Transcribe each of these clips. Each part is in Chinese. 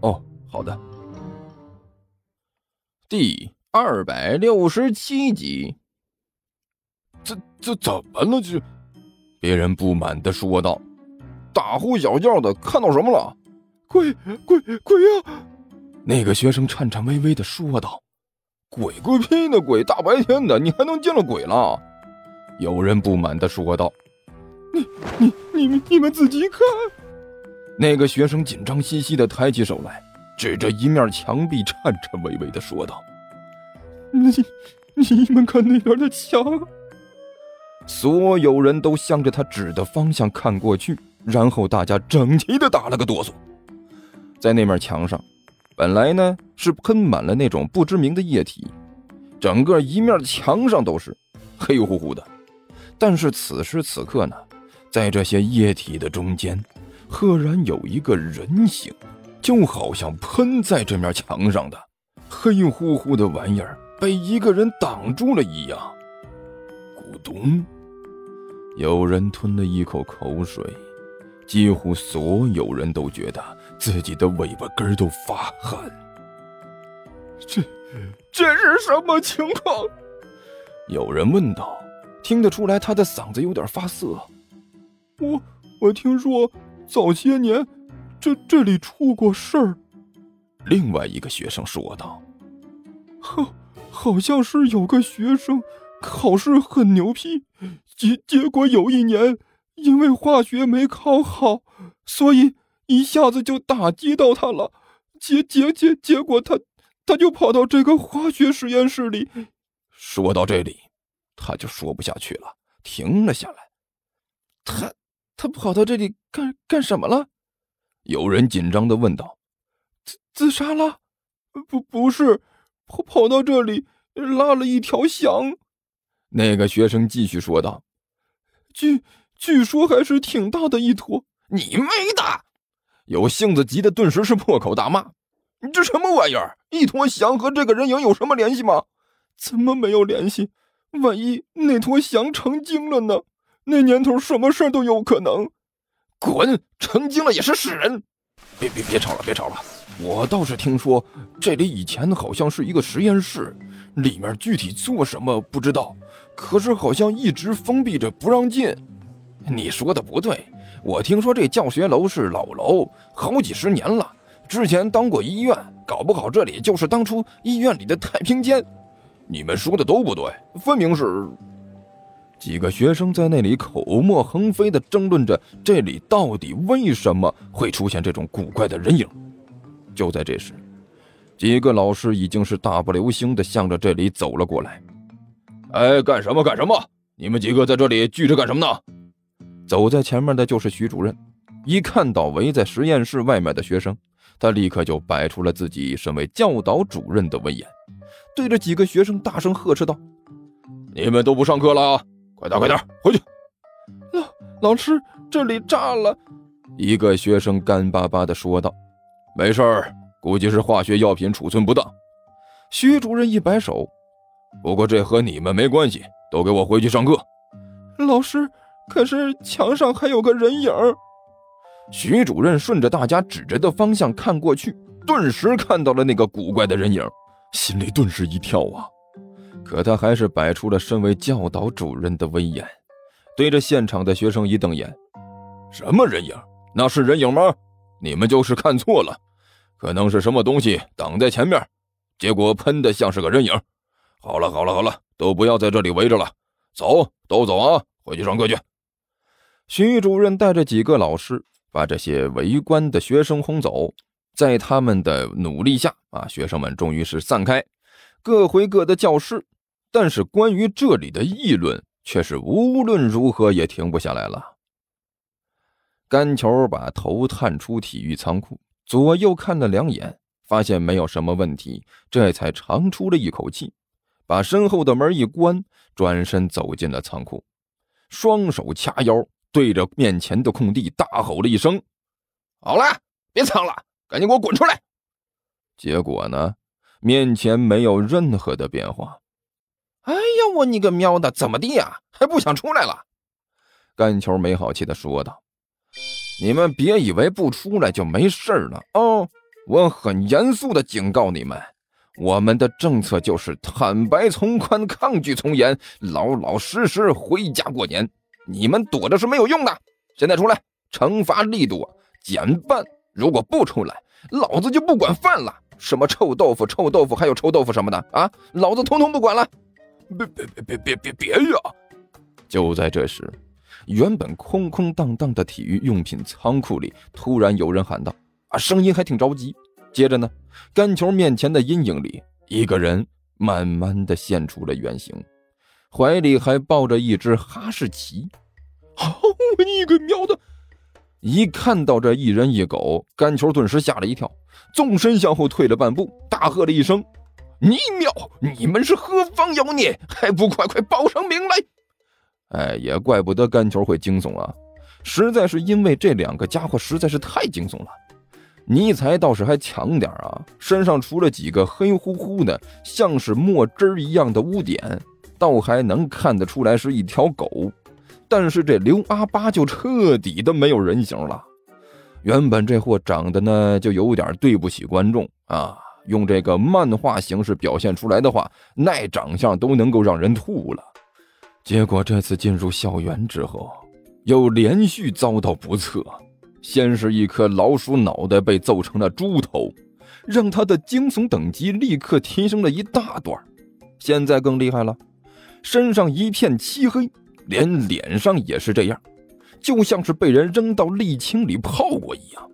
哦，好的。第二百六十七集。这这怎么了？这别人不满的说道：“大呼小叫的，看到什么了？鬼鬼鬼呀！”那个学生颤颤巍巍的说道：“鬼鬼屁呢！鬼大白天的，你还能见了鬼了？”有人不满的说道：“你你你们你们自己看！”那个学生紧张兮兮的抬起手来，指着一面墙壁，颤颤巍巍的说道：“你你们看那边的墙。”所有人都向着他指的方向看过去，然后大家整齐的打了个哆嗦。在那面墙上，本来呢是喷满了那种不知名的液体，整个一面墙上都是黑乎乎的。但是此时此刻呢，在这些液体的中间，赫然有一个人形，就好像喷在这面墙上的黑乎乎的玩意儿被一个人挡住了一样。咕咚。有人吞了一口口水，几乎所有人都觉得自己的尾巴根都发寒。这，这是什么情况？有人问道，听得出来他的嗓子有点发涩。我，我听说早些年这这里出过事儿。另外一个学生说道：“好，好像是有个学生。”考试很牛批，结结果有一年因为化学没考好，所以一下子就打击到他了。结结结结果他他就跑到这个化学实验室里。说到这里，他就说不下去了，停了下来。他他跑到这里干干什么了？有人紧张的问道。自自杀了？不不是，跑跑到这里拉了一条翔。那个学生继续说道：“据据说还是挺大的一坨。”你妹的！有性子急的顿时是破口大骂：“你这什么玩意儿？一坨翔和这个人影有什么联系吗？怎么没有联系？万一那坨翔成精了呢？那年头什么事都有可能。”滚！成精了也是死人！别别别吵了，别吵了！我倒是听说这里以前好像是一个实验室，里面具体做什么不知道。可是好像一直封闭着不让进。你说的不对，我听说这教学楼是老楼，好几十年了，之前当过医院，搞不好这里就是当初医院里的太平间。你们说的都不对，分明是……几个学生在那里口沫横飞的争论着，这里到底为什么会出现这种古怪的人影？就在这时，几个老师已经是大步流星的向着这里走了过来。哎，干什么干什么？你们几个在这里聚着干什么呢？走在前面的就是徐主任，一看到围在实验室外面的学生，他立刻就摆出了自己身为教导主任的威严，对着几个学生大声呵斥道：“你们都不上课了，快点快点回去！”老老师，这里炸了！一个学生干巴巴的说道：“没事儿，估计是化学药品储存不当。”徐主任一摆手。不过这和你们没关系，都给我回去上课。老师，可是墙上还有个人影。徐主任顺着大家指着的方向看过去，顿时看到了那个古怪的人影，心里顿时一跳啊！可他还是摆出了身为教导主任的威严，对着现场的学生一瞪眼：“什么人影？那是人影吗？你们就是看错了，可能是什么东西挡在前面，结果喷的像是个人影。”好了好了好了，都不要在这里围着了，走，都走啊，回去上课去。徐主任带着几个老师把这些围观的学生轰走，在他们的努力下啊，学生们终于是散开，各回各的教室。但是关于这里的议论却是无论如何也停不下来了。甘球把头探出体育仓库，左右看了两眼，发现没有什么问题，这才长出了一口气，把身后的门一关，转身走进了仓库，双手掐腰，对着面前的空地大吼了一声：“好了，别藏了，赶紧给我滚出来！”结果呢，面前没有任何的变化。哎呀，我你个喵的，怎么地呀？还不想出来了？干球没好气的说道：“你们别以为不出来就没事了哦！我很严肃的警告你们，我们的政策就是坦白从宽，抗拒从严，老老实实回家过年。你们躲着是没有用的，现在出来，惩罚力度减半。如果不出来，老子就不管饭了。什么臭豆腐、臭豆腐，还有臭豆腐什么的啊，老子通通不管了！别别别别别别别呀！”就在这时。原本空空荡荡的体育用品仓库里，突然有人喊道：“啊，声音还挺着急。”接着呢，干球面前的阴影里，一个人慢慢的现出了原形，怀里还抱着一只哈士奇。好你个喵的！一看到这一人一狗，干球顿时吓了一跳，纵身向后退了半步，大喝了一声：“你喵！你们是何方妖孽？还不快快报上名来！”哎，也怪不得干球会惊悚啊，实在是因为这两个家伙实在是太惊悚了。尼才倒是还强点啊，身上除了几个黑乎乎的像是墨汁一样的污点，倒还能看得出来是一条狗。但是这刘阿八就彻底的没有人形了。原本这货长得呢就有点对不起观众啊，用这个漫画形式表现出来的话，那长相都能够让人吐了。结果这次进入校园之后，又连续遭到不测。先是一颗老鼠脑袋被揍成了猪头，让他的惊悚等级立刻提升了一大段。现在更厉害了，身上一片漆黑，连脸上也是这样，就像是被人扔到沥青里泡过一样。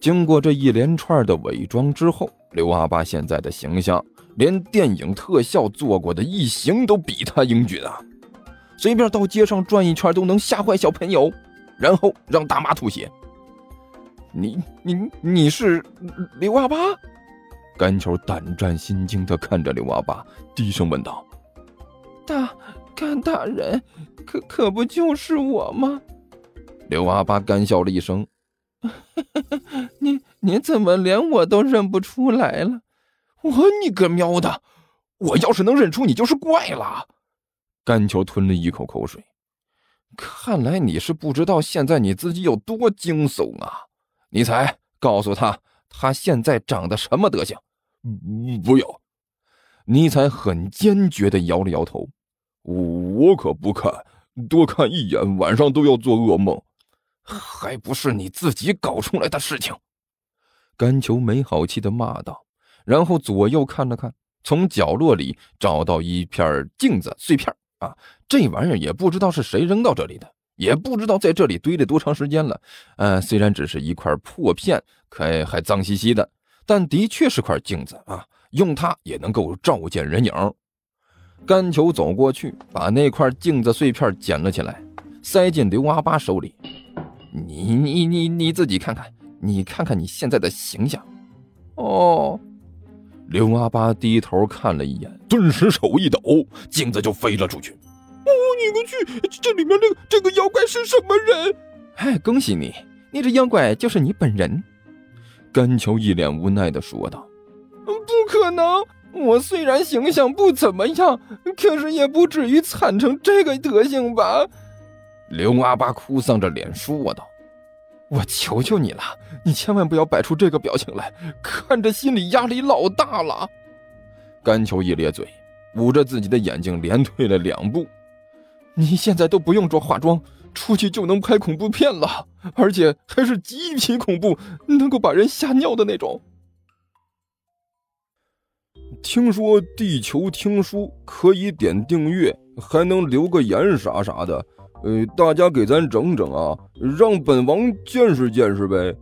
经过这一连串的伪装之后，刘阿八现在的形象。连电影特效做过的异形都比他英俊啊！随便到街上转一圈都能吓坏小朋友，然后让大妈吐血。你你你是刘阿八？甘球胆战心惊的看着刘阿八，低声问道：“大甘大人，可可不就是我吗？”刘阿八干笑了一声：“ 你你怎么连我都认不出来了？”我你个喵的！我要是能认出你，就是怪了。甘球吞了一口口水，看来你是不知道现在你自己有多惊悚啊！尼采，告诉他他现在长得什么德行？不要！尼采很坚决的摇了摇头，我可不看，多看一眼晚上都要做噩梦，还不是你自己搞出来的事情！甘球没好气的骂道。然后左右看了看，从角落里找到一片镜子碎片啊，这玩意儿也不知道是谁扔到这里的，也不知道在这里堆了多长时间了。呃，虽然只是一块破片，可还脏兮兮的，但的确是块镜子啊，用它也能够照见人影。甘球走过去，把那块镜子碎片捡了起来，塞进刘阿八手里。你你你你自己看看，你看看你现在的形象，哦。刘阿八低头看了一眼，顿时手一抖，镜子就飞了出去。哦，你个去！这里面这个这个妖怪是什么人？哎，恭喜你，那只妖怪就是你本人。甘球一脸无奈的说道：“不可能！我虽然形象不怎么样，可是也不至于惨成这个德行吧？”刘阿八哭丧着脸说道。我求求你了，你千万不要摆出这个表情来，看着心里压力老大了。甘球一咧嘴，捂着自己的眼睛，连退了两步。你现在都不用装化妆，出去就能拍恐怖片了，而且还是极品恐怖，能够把人吓尿的那种。听说地球听书可以点订阅，还能留个言啥啥的。呃，大家给咱整整啊，让本王见识见识呗。